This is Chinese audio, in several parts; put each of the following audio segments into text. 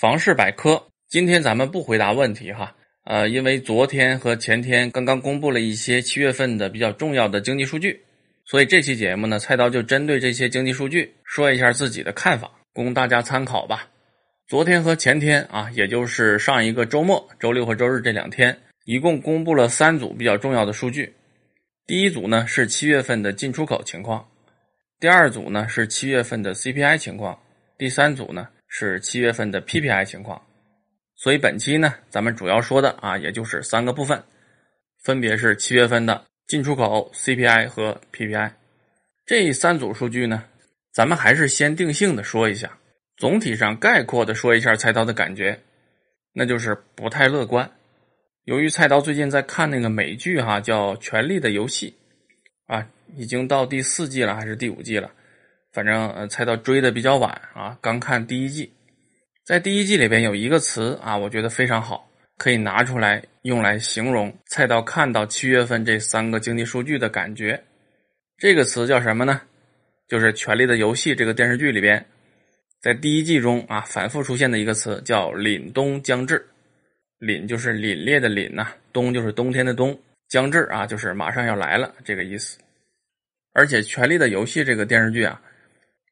房事百科，今天咱们不回答问题哈，呃，因为昨天和前天刚刚公布了一些七月份的比较重要的经济数据，所以这期节目呢，菜刀就针对这些经济数据说一下自己的看法，供大家参考吧。昨天和前天啊，也就是上一个周末，周六和周日这两天，一共公布了三组比较重要的数据。第一组呢是七月份的进出口情况，第二组呢是七月份的 CPI 情况，第三组呢是七月份的 PPI 情况。所以本期呢，咱们主要说的啊，也就是三个部分，分别是七月份的进出口、CPI 和 PPI。这三组数据呢，咱们还是先定性的说一下。总体上概括的说一下菜刀的感觉，那就是不太乐观。由于菜刀最近在看那个美剧哈，叫《权力的游戏》，啊，已经到第四季了还是第五季了？反正呃，菜刀追的比较晚啊，刚看第一季。在第一季里边有一个词啊，我觉得非常好，可以拿出来用来形容菜刀看到七月份这三个经济数据的感觉。这个词叫什么呢？就是《权力的游戏》这个电视剧里边。在第一季中啊，反复出现的一个词叫“凛冬将至”，凛就是凛冽的凛呐，冬就是冬天的冬，将至啊就是马上要来了这个意思。而且《权力的游戏》这个电视剧啊，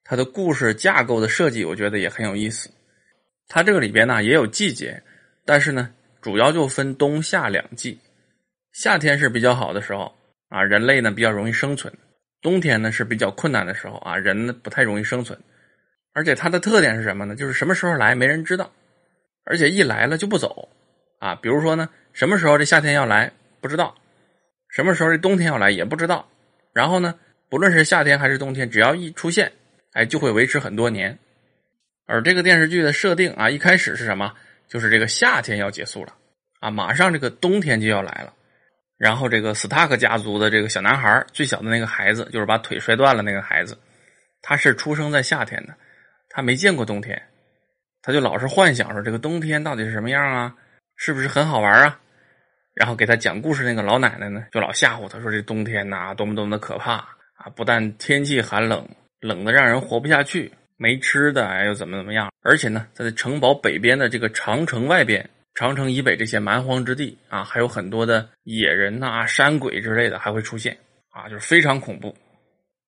它的故事架构的设计，我觉得也很有意思。它这个里边呢也有季节，但是呢主要就分冬夏两季。夏天是比较好的时候啊，人类呢比较容易生存；冬天呢是比较困难的时候啊，人呢不太容易生存。而且它的特点是什么呢？就是什么时候来没人知道，而且一来了就不走，啊，比如说呢，什么时候这夏天要来不知道，什么时候这冬天要来也不知道，然后呢，不论是夏天还是冬天，只要一出现，哎，就会维持很多年。而这个电视剧的设定啊，一开始是什么？就是这个夏天要结束了，啊，马上这个冬天就要来了，然后这个斯塔克家族的这个小男孩，最小的那个孩子，就是把腿摔断了那个孩子，他是出生在夏天的。他没见过冬天，他就老是幻想说这个冬天到底是什么样啊？是不是很好玩啊？然后给他讲故事那个老奶奶呢，就老吓唬他说这冬天呐多么多么的可怕啊！不但天气寒冷，冷的让人活不下去，没吃的哎又怎么怎么样？而且呢，在城堡北边的这个长城外边，长城以北这些蛮荒之地啊，还有很多的野人呐、山鬼之类的还会出现啊，就是非常恐怖。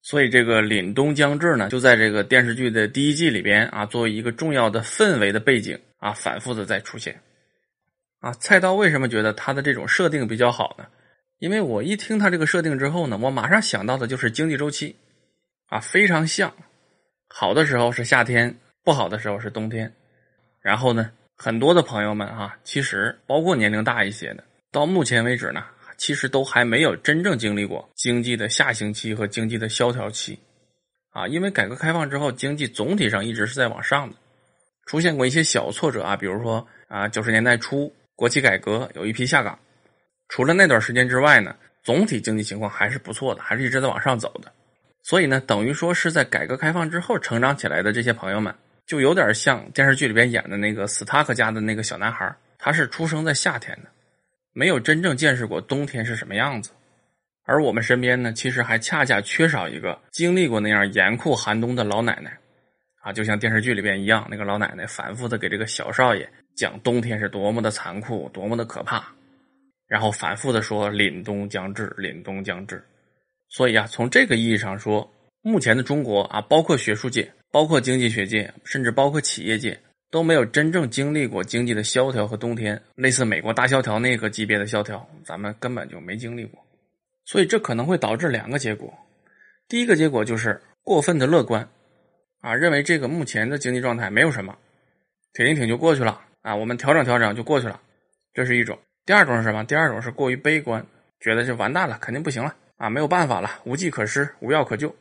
所以这个凛冬将至呢，就在这个电视剧的第一季里边啊，作为一个重要的氛围的背景啊，反复的在出现。啊，菜刀为什么觉得他的这种设定比较好呢？因为我一听他这个设定之后呢，我马上想到的就是经济周期，啊，非常像。好的时候是夏天，不好的时候是冬天。然后呢，很多的朋友们啊，其实包括年龄大一些的，到目前为止呢。其实都还没有真正经历过经济的下行期和经济的萧条期，啊，因为改革开放之后，经济总体上一直是在往上的，出现过一些小挫折啊，比如说啊，九十年代初国企改革有一批下岗，除了那段时间之外呢，总体经济情况还是不错的，还是一直在往上走的。所以呢，等于说是在改革开放之后成长起来的这些朋友们，就有点像电视剧里边演的那个斯塔克家的那个小男孩，他是出生在夏天的。没有真正见识过冬天是什么样子，而我们身边呢，其实还恰恰缺少一个经历过那样严酷寒冬的老奶奶，啊，就像电视剧里边一样，那个老奶奶反复的给这个小少爷讲冬天是多么的残酷，多么的可怕，然后反复的说凛冬将至，凛冬将至。所以啊，从这个意义上说，目前的中国啊，包括学术界，包括经济学界，甚至包括企业界。都没有真正经历过经济的萧条和冬天，类似美国大萧条那个级别的萧条，咱们根本就没经历过，所以这可能会导致两个结果。第一个结果就是过分的乐观，啊，认为这个目前的经济状态没有什么，挺一挺就过去了，啊，我们调整调整就过去了，这是一种。第二种是什么？第二种是过于悲观，觉得这完蛋了，肯定不行了，啊，没有办法了，无计可施，无药可救。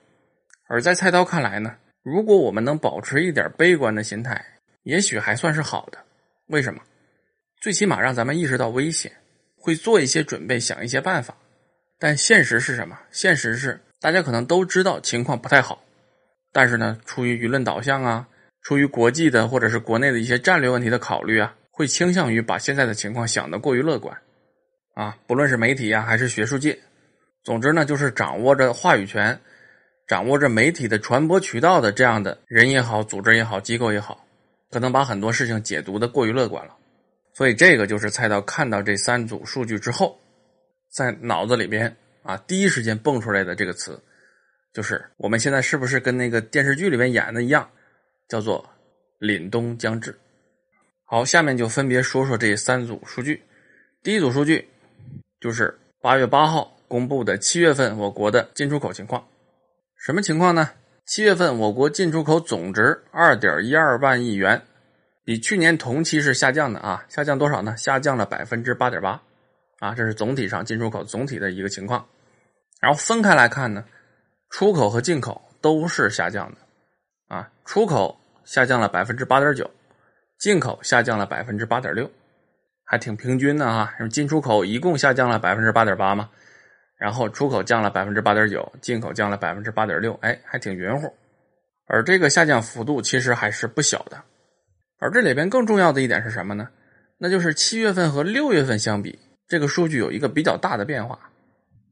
而在菜刀看来呢，如果我们能保持一点悲观的心态。也许还算是好的，为什么？最起码让咱们意识到危险，会做一些准备，想一些办法。但现实是什么？现实是大家可能都知道情况不太好，但是呢，出于舆论导向啊，出于国际的或者是国内的一些战略问题的考虑啊，会倾向于把现在的情况想得过于乐观。啊，不论是媒体啊，还是学术界，总之呢，就是掌握着话语权、掌握着媒体的传播渠道的这样的人也好，组织也好，机构也好。可能把很多事情解读的过于乐观了。所以这个就是蔡刀看到这三组数据之后，在脑子里边啊第一时间蹦出来的这个词，就是我们现在是不是跟那个电视剧里面演的一样，叫做凛冬将至。好，下面就分别说说这三组数据。第一组数据就是八月八号公布的七月份我国的进出口情况。什么情况呢？七月份我国进出口总值二点一二万亿元，比去年同期是下降的啊，下降多少呢？下降了百分之八点八，啊，这是总体上进出口总体的一个情况。然后分开来看呢，出口和进口都是下降的，啊，出口下降了百分之八点九。进口下降了百分之八点六，还挺平均的啊。进出口一共下降了百分之八点八嘛，然后出口降了百分之八点九，进口降了百分之八点六，哎，还挺匀乎。而这个下降幅度其实还是不小的。而这里边更重要的一点是什么呢？那就是七月份和六月份相比，这个数据有一个比较大的变化。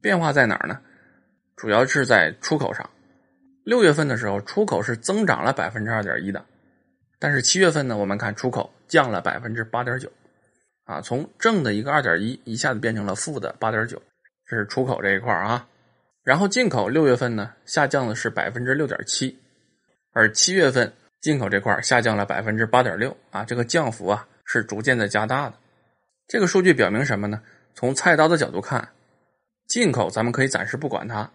变化在哪儿呢？主要是在出口上。六月份的时候，出口是增长了百分之二点一的。但是七月份呢，我们看出口降了百分之八点九，啊，从正的一个二点一一下子变成了负的八点九，这是出口这一块啊。然后进口六月份呢下降的是百分之六点七，而七月份进口这块下降了百分之八点六，啊，这个降幅啊是逐渐的加大的。这个数据表明什么呢？从菜刀的角度看，进口咱们可以暂时不管它，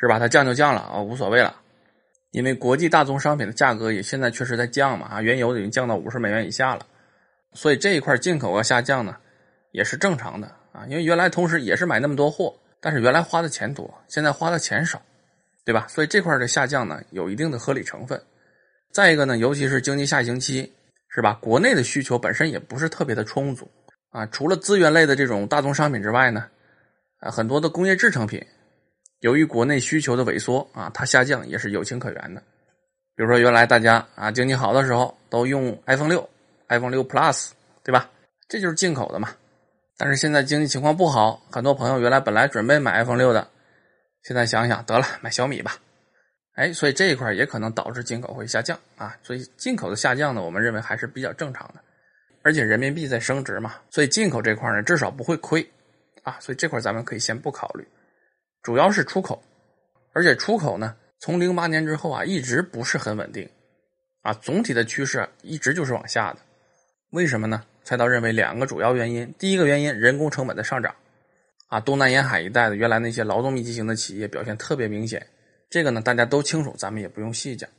是吧？它降就降了啊，无所谓了。因为国际大宗商品的价格也现在确实在降嘛啊，原油已经降到五十美元以下了，所以这一块进口要下降呢，也是正常的啊。因为原来同时也是买那么多货，但是原来花的钱多，现在花的钱少，对吧？所以这块的下降呢，有一定的合理成分。再一个呢，尤其是经济下行期，是吧？国内的需求本身也不是特别的充足啊，除了资源类的这种大宗商品之外呢，啊，很多的工业制成品。由于国内需求的萎缩啊，它下降也是有情可原的。比如说，原来大家啊经济好的时候都用 iPhone 六、iPhone 六 Plus，对吧？这就是进口的嘛。但是现在经济情况不好，很多朋友原来本来准备买 iPhone 六的，现在想想得了，买小米吧。哎，所以这一块也可能导致进口会下降啊。所以进口的下降呢，我们认为还是比较正常的。而且人民币在升值嘛，所以进口这块呢至少不会亏啊。所以这块咱们可以先不考虑。主要是出口，而且出口呢，从零八年之后啊，一直不是很稳定，啊，总体的趋势一直就是往下的。为什么呢？菜刀认为两个主要原因。第一个原因，人工成本的上涨，啊，东南沿海一带的原来那些劳动密集型的企业表现特别明显，这个呢大家都清楚，咱们也不用细讲。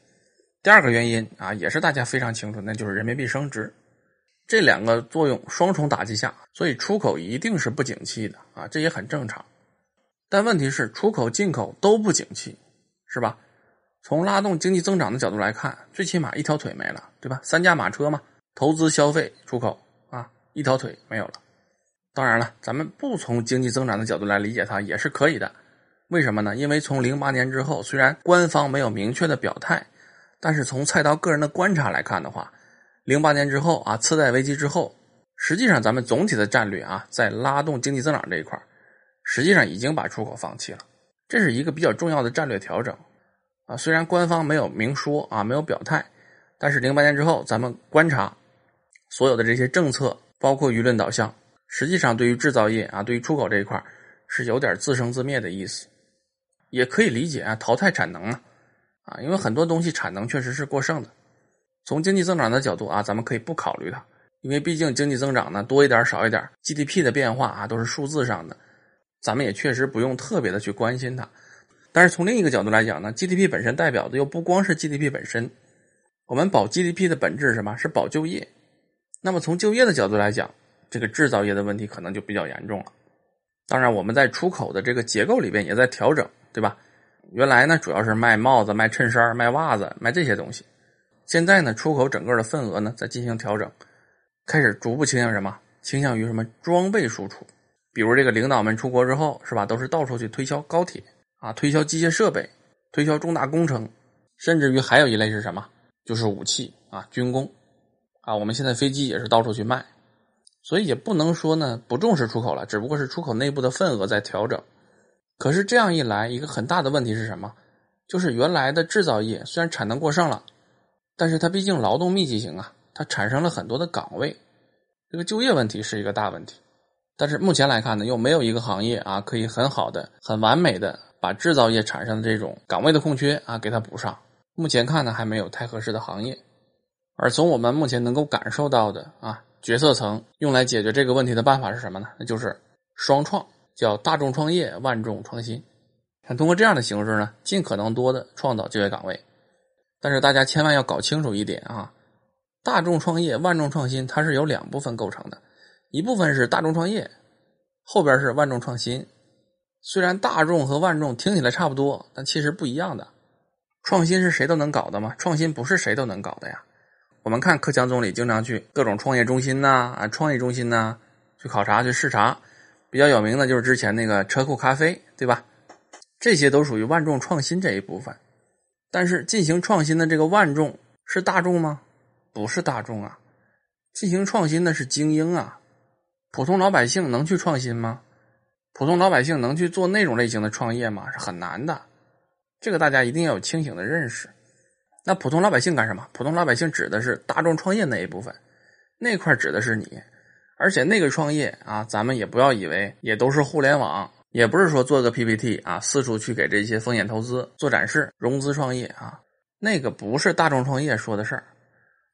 第二个原因啊，也是大家非常清楚，那就是人民币升值，这两个作用双重打击下，所以出口一定是不景气的啊，这也很正常。但问题是，出口、进口都不景气，是吧？从拉动经济增长的角度来看，最起码一条腿没了，对吧？三驾马车嘛，投资、消费、出口，一条腿没有了。当然了，咱们不从经济增长的角度来理解它也是可以的。为什么呢？因为从零八年之后，虽然官方没有明确的表态，但是从菜刀个人的观察来看的话，零八年之后啊，次贷危机之后，实际上咱们总体的战略啊，在拉动经济增长这一块实际上已经把出口放弃了，这是一个比较重要的战略调整，啊，虽然官方没有明说啊，没有表态，但是零八年之后，咱们观察所有的这些政策，包括舆论导向，实际上对于制造业啊，对于出口这一块是有点自生自灭的意思，也可以理解啊，淘汰产能啊，啊，因为很多东西产能确实是过剩的。从经济增长的角度啊，咱们可以不考虑它，因为毕竟经济增长呢多一点少一点，GDP 的变化啊都是数字上的。咱们也确实不用特别的去关心它，但是从另一个角度来讲呢，GDP 本身代表的又不光是 GDP 本身，我们保 GDP 的本质是什么？是保就业。那么从就业的角度来讲，这个制造业的问题可能就比较严重了。当然，我们在出口的这个结构里边也在调整，对吧？原来呢主要是卖帽子、卖衬衫、卖袜子、卖这些东西，现在呢出口整个的份额呢在进行调整，开始逐步倾向什么？倾向于什么装备输出。比如这个领导们出国之后，是吧？都是到处去推销高铁啊，推销机械设备，推销重大工程，甚至于还有一类是什么？就是武器啊，军工啊。我们现在飞机也是到处去卖，所以也不能说呢不重视出口了，只不过是出口内部的份额在调整。可是这样一来，一个很大的问题是什么？就是原来的制造业虽然产能过剩了，但是它毕竟劳动密集型啊，它产生了很多的岗位，这个就业问题是一个大问题。但是目前来看呢，又没有一个行业啊可以很好的、很完美的把制造业产生的这种岗位的空缺啊给它补上。目前看呢，还没有太合适的行业。而从我们目前能够感受到的啊，决策层用来解决这个问题的办法是什么呢？那就是双创，叫大众创业，万众创新。想通过这样的形式呢，尽可能多的创造就业岗位。但是大家千万要搞清楚一点啊，大众创业、万众创新，它是由两部分构成的。一部分是大众创业，后边是万众创新。虽然大众和万众听起来差不多，但其实不一样的。创新是谁都能搞的吗？创新不是谁都能搞的呀。我们看克强总理经常去各种创业中心呐、啊创业中心呐去考察、去视察。比较有名的就是之前那个车库咖啡，对吧？这些都属于万众创新这一部分。但是进行创新的这个万众是大众吗？不是大众啊。进行创新的是精英啊。普通老百姓能去创新吗？普通老百姓能去做那种类型的创业吗？是很难的，这个大家一定要有清醒的认识。那普通老百姓干什么？普通老百姓指的是大众创业那一部分，那块指的是你。而且那个创业啊，咱们也不要以为也都是互联网，也不是说做个 PPT 啊，四处去给这些风险投资做展示、融资创业啊，那个不是大众创业说的事儿。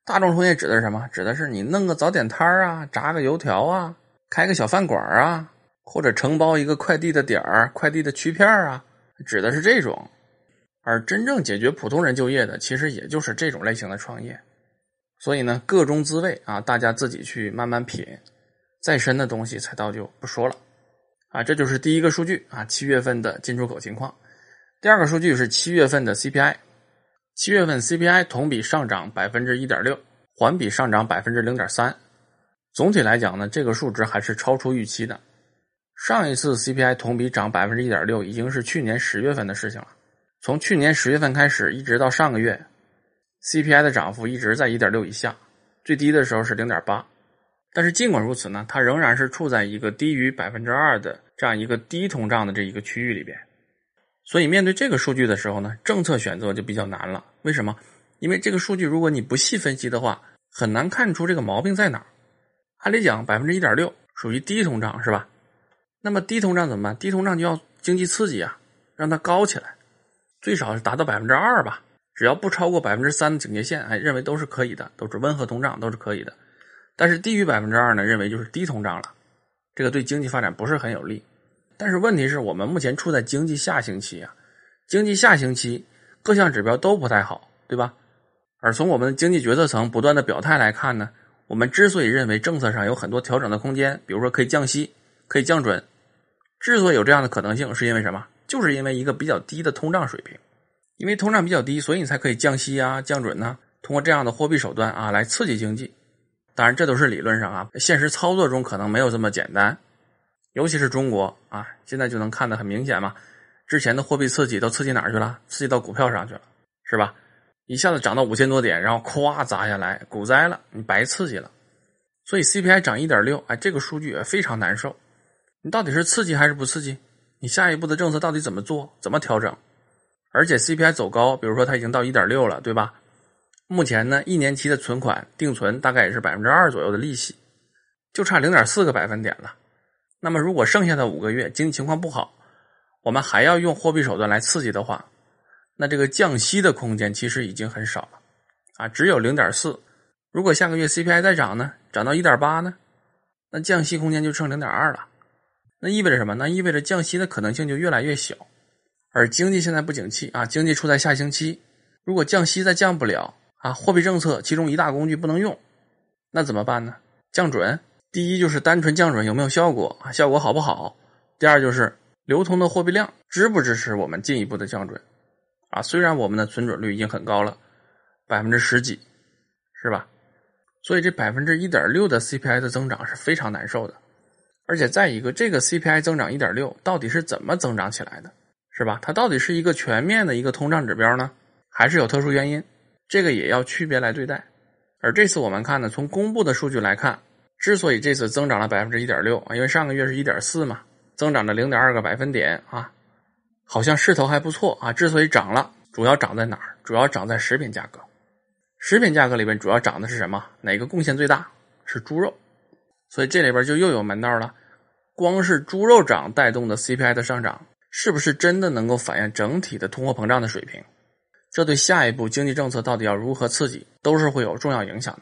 大众创业指的是什么？指的是你弄个早点摊啊，炸个油条啊。开个小饭馆啊，或者承包一个快递的点儿、快递的区片啊，指的是这种。而真正解决普通人就业的，其实也就是这种类型的创业。所以呢，各中滋味啊，大家自己去慢慢品。再深的东西，菜刀就不说了。啊，这就是第一个数据啊，七月份的进出口情况。第二个数据是七月份的 CPI，七月份 CPI 同比上涨百分之一点六，环比上涨百分之零点三。总体来讲呢，这个数值还是超出预期的。上一次 CPI 同比涨百分之一点六，已经是去年十月份的事情了。从去年十月份开始，一直到上个月，CPI 的涨幅一直在一点六以下，最低的时候是零点八。但是尽管如此呢，它仍然是处在一个低于百分之二的这样一个低通胀的这一个区域里边。所以面对这个数据的时候呢，政策选择就比较难了。为什么？因为这个数据如果你不细分析的话，很难看出这个毛病在哪儿。按理讲，百分之一点六属于低通胀，是吧？那么低通胀怎么办？低通胀就要经济刺激啊，让它高起来，最少是达到百分之二吧。只要不超过百分之三的警戒线，哎，认为都是可以的，都是温和通胀，都是可以的。但是低于百分之二呢，认为就是低通胀了，这个对经济发展不是很有利。但是问题是我们目前处在经济下行期啊，经济下行期各项指标都不太好，对吧？而从我们的经济决策层不断的表态来看呢？我们之所以认为政策上有很多调整的空间，比如说可以降息、可以降准，之所以有这样的可能性，是因为什么？就是因为一个比较低的通胀水平，因为通胀比较低，所以你才可以降息啊、降准呢，通过这样的货币手段啊来刺激经济。当然，这都是理论上啊，现实操作中可能没有这么简单。尤其是中国啊，现在就能看得很明显嘛，之前的货币刺激都刺激哪儿去了？刺激到股票上去了，是吧？一下子涨到五千多点，然后咵砸下来，股灾了，你白刺激了。所以 CPI 涨一点六，哎，这个数据也非常难受。你到底是刺激还是不刺激？你下一步的政策到底怎么做？怎么调整？而且 CPI 走高，比如说它已经到一点六了，对吧？目前呢，一年期的存款定存大概也是百分之二左右的利息，就差零点四个百分点了。那么如果剩下的五个月经济情况不好，我们还要用货币手段来刺激的话，那这个降息的空间其实已经很少了，啊，只有零点四。如果下个月 CPI 再涨呢，涨到一点八呢，那降息空间就剩零点二了。那意味着什么？那意味着降息的可能性就越来越小。而经济现在不景气啊，经济处在下行期，如果降息再降不了啊，货币政策其中一大工具不能用，那怎么办呢？降准，第一就是单纯降准有没有效果啊？效果好不好？第二就是流通的货币量支不支持我们进一步的降准？啊，虽然我们的存准率已经很高了，百分之十几，是吧？所以这百分之一点六的 CPI 的增长是非常难受的。而且再一个，这个 CPI 增长一点六到底是怎么增长起来的，是吧？它到底是一个全面的一个通胀指标呢，还是有特殊原因？这个也要区别来对待。而这次我们看呢，从公布的数据来看，之所以这次增长了百分之一点六啊，因为上个月是一点四嘛，增长了零点二个百分点啊。好像势头还不错啊！之所以涨了，主要涨在哪儿？主要涨在食品价格。食品价格里边主要涨的是什么？哪个贡献最大？是猪肉。所以这里边就又有门道了。光是猪肉涨带动的 CPI 的上涨，是不是真的能够反映整体的通货膨胀的水平？这对下一步经济政策到底要如何刺激，都是会有重要影响的。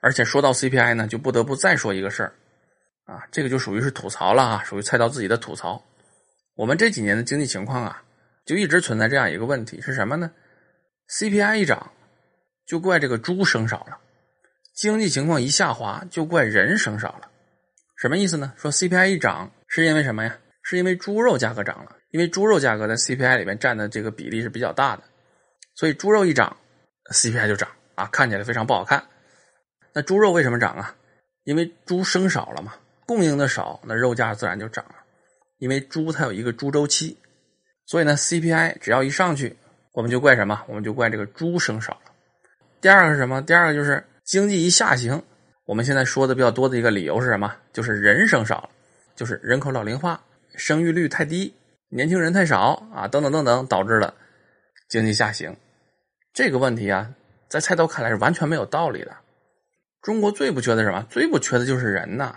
而且说到 CPI 呢，就不得不再说一个事儿，啊，这个就属于是吐槽了啊，属于菜刀自己的吐槽。我们这几年的经济情况啊，就一直存在这样一个问题，是什么呢？CPI 一涨。就怪这个猪生少了，经济情况一下滑，就怪人生少了，什么意思呢？说 CPI 一涨是因为什么呀？是因为猪肉价格涨了，因为猪肉价格在 CPI 里面占的这个比例是比较大的，所以猪肉一涨，CPI 就涨啊，看起来非常不好看。那猪肉为什么涨啊？因为猪生少了嘛，供应的少，那肉价自然就涨了。因为猪它有一个猪周期，所以呢，CPI 只要一上去，我们就怪什么？我们就怪这个猪生少了。第二个是什么？第二个就是经济一下行，我们现在说的比较多的一个理由是什么？就是人生少了，就是人口老龄化，生育率太低，年轻人太少啊，等等等等，导致了经济下行。这个问题啊，在菜刀看来是完全没有道理的。中国最不缺的什么？最不缺的就是人呐！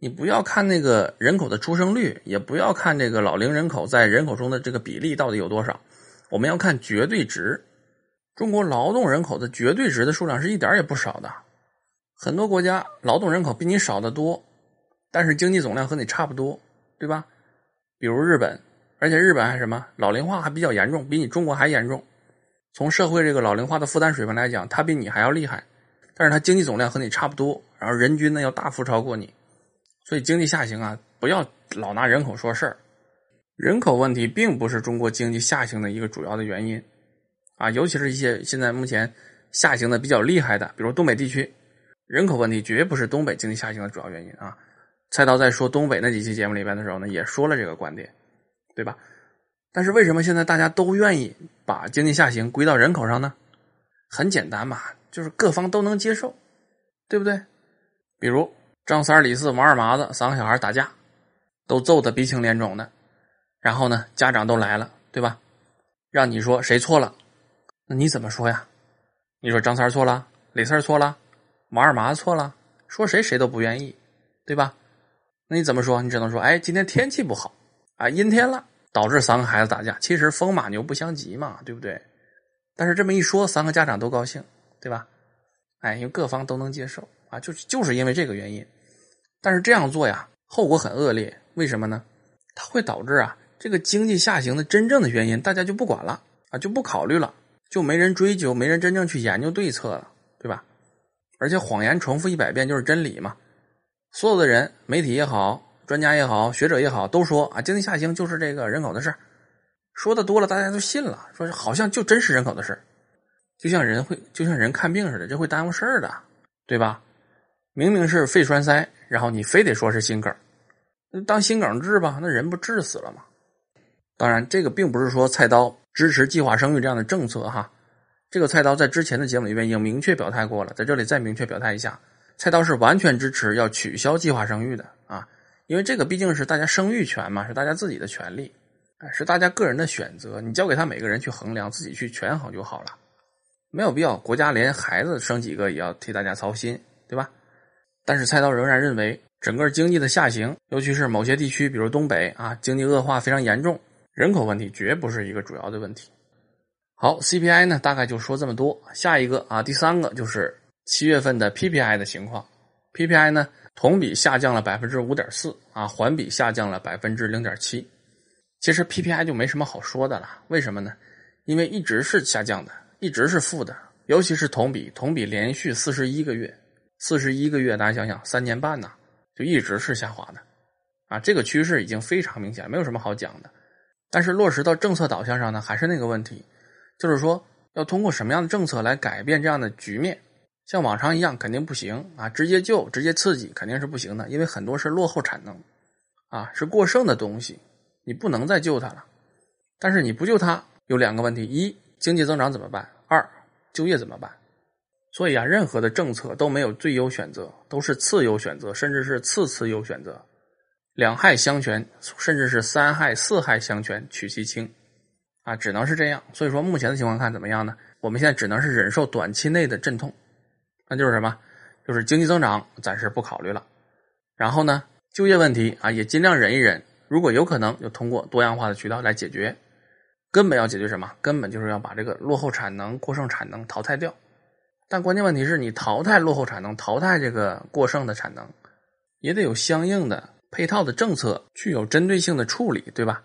你不要看那个人口的出生率，也不要看这个老龄人口在人口中的这个比例到底有多少，我们要看绝对值。中国劳动人口的绝对值的数量是一点也不少的，很多国家劳动人口比你少得多，但是经济总量和你差不多，对吧？比如日本，而且日本还什么老龄化还比较严重，比你中国还严重。从社会这个老龄化的负担水平来讲，它比你还要厉害，但是它经济总量和你差不多，然后人均呢要大幅超过你，所以经济下行啊，不要老拿人口说事儿，人口问题并不是中国经济下行的一个主要的原因。啊，尤其是一些现在目前下行的比较厉害的，比如东北地区，人口问题绝不是东北经济下行的主要原因啊。菜刀在说东北那几期节目里边的时候呢，也说了这个观点，对吧？但是为什么现在大家都愿意把经济下行归到人口上呢？很简单嘛，就是各方都能接受，对不对？比如张三李四王二麻子三个小孩打架，都揍得鼻青脸肿的，然后呢，家长都来了，对吧？让你说谁错了？那你怎么说呀？你说张三错了，李四错了，王二麻子错了，说谁谁都不愿意，对吧？那你怎么说？你只能说，哎，今天天气不好啊，阴天了，导致三个孩子打架。其实风马牛不相及嘛，对不对？但是这么一说，三个家长都高兴，对吧？哎，因为各方都能接受啊，就就是因为这个原因。但是这样做呀，后果很恶劣。为什么呢？它会导致啊，这个经济下行的真正的原因，大家就不管了啊，就不考虑了。就没人追究，没人真正去研究对策了，对吧？而且谎言重复一百遍就是真理嘛。所有的人，媒体也好，专家也好，学者也好，都说啊，经济下行就是这个人口的事说的多了，大家都信了，说好像就真是人口的事就像人会，就像人看病似的，这会耽误事儿的，对吧？明明是肺栓塞，然后你非得说是心梗，当心梗治吧，那人不治死了吗？当然，这个并不是说菜刀。支持计划生育这样的政策，哈，这个菜刀在之前的节目里面已经明确表态过了，在这里再明确表态一下，菜刀是完全支持要取消计划生育的啊，因为这个毕竟是大家生育权嘛，是大家自己的权利，是大家个人的选择，你交给他每个人去衡量，自己去权衡就好了，没有必要国家连孩子生几个也要替大家操心，对吧？但是菜刀仍然认为，整个经济的下行，尤其是某些地区，比如东北啊，经济恶化非常严重。人口问题绝不是一个主要的问题。好，CPI 呢，大概就说这么多。下一个啊，第三个就是七月份的 PPI 的情况。PPI 呢，同比下降了百分之五点四啊，环比下降了百分之零点七。其实 PPI 就没什么好说的了，为什么呢？因为一直是下降的，一直是负的，尤其是同比，同比连续四十一个月，四十一个月，大家想想，三年半呢，就一直是下滑的啊。这个趋势已经非常明显，没有什么好讲的。但是落实到政策导向上呢，还是那个问题，就是说要通过什么样的政策来改变这样的局面？像往常一样肯定不行啊，直接救、直接刺激肯定是不行的，因为很多是落后产能，啊，是过剩的东西，你不能再救它了。但是你不救它，有两个问题：一，经济增长怎么办？二，就业怎么办？所以啊，任何的政策都没有最优选择，都是次优选择，甚至是次次优选择。两害相权，甚至是三害、四害相权，取其轻。啊，只能是这样。所以说目前的情况看怎么样呢？我们现在只能是忍受短期内的阵痛，那就是什么？就是经济增长暂时不考虑了，然后呢，就业问题啊也尽量忍一忍，如果有可能，就通过多样化的渠道来解决。根本要解决什么？根本就是要把这个落后产能、过剩产能淘汰掉。但关键问题是你淘汰落后产能、淘汰这个过剩的产能，也得有相应的配套的政策去有针对性的处理，对吧？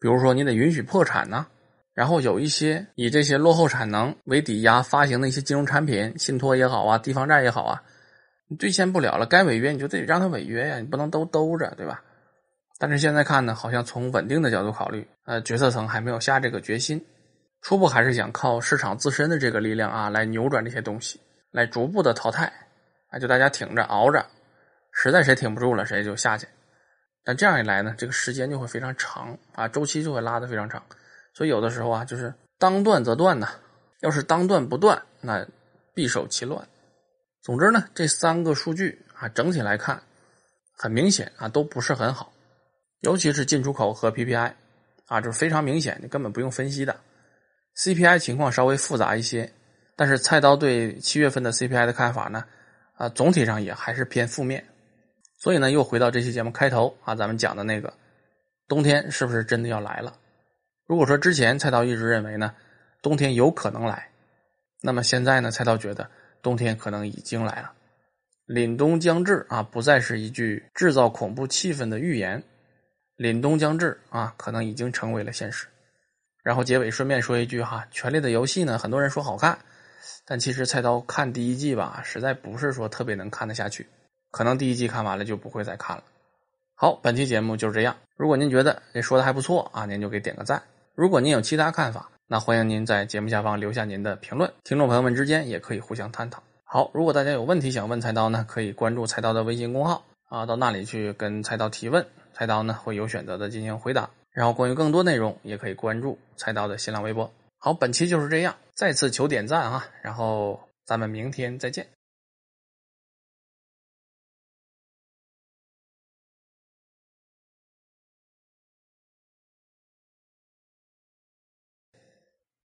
比如说你得允许破产呢，然后有一些以这些落后产能为抵押发行的一些金融产品，信托也好啊，地方债也好啊，你兑现不了了，该违约你就得让它违约呀，你不能都兜着，对吧？但是现在看呢，好像从稳定的角度考虑，呃，决策层还没有下这个决心，初步还是想靠市场自身的这个力量啊，来扭转这些东西，来逐步的淘汰，啊，就大家挺着熬着，实在谁挺不住了，谁就下去。但这样一来呢，这个时间就会非常长啊，周期就会拉得非常长，所以有的时候啊，就是当断则断呢，要是当断不断，那必受其乱。总之呢，这三个数据啊，整体来看，很明显啊，都不是很好。尤其是进出口和 PPI，啊，就是非常明显，你根本不用分析的。CPI 情况稍微复杂一些，但是菜刀对七月份的 CPI 的看法呢，啊，总体上也还是偏负面。所以呢，又回到这期节目开头啊，咱们讲的那个冬天是不是真的要来了？如果说之前菜刀一直认为呢，冬天有可能来，那么现在呢，菜刀觉得冬天可能已经来了。凛冬将至啊，不再是一句制造恐怖气氛的预言。凛冬将至啊，可能已经成为了现实。然后结尾顺便说一句哈，《权力的游戏》呢，很多人说好看，但其实菜刀看第一季吧，实在不是说特别能看得下去，可能第一季看完了就不会再看了。好，本期节目就是这样。如果您觉得这说的还不错啊，您就给点个赞。如果您有其他看法，那欢迎您在节目下方留下您的评论。听众朋友们之间也可以互相探讨。好，如果大家有问题想问菜刀呢，可以关注菜刀的微信公号啊，到那里去跟菜刀提问。菜刀呢会有选择的进行回答，然后关于更多内容也可以关注菜刀的新浪微博。好，本期就是这样，再次求点赞啊，然后咱们明天再见。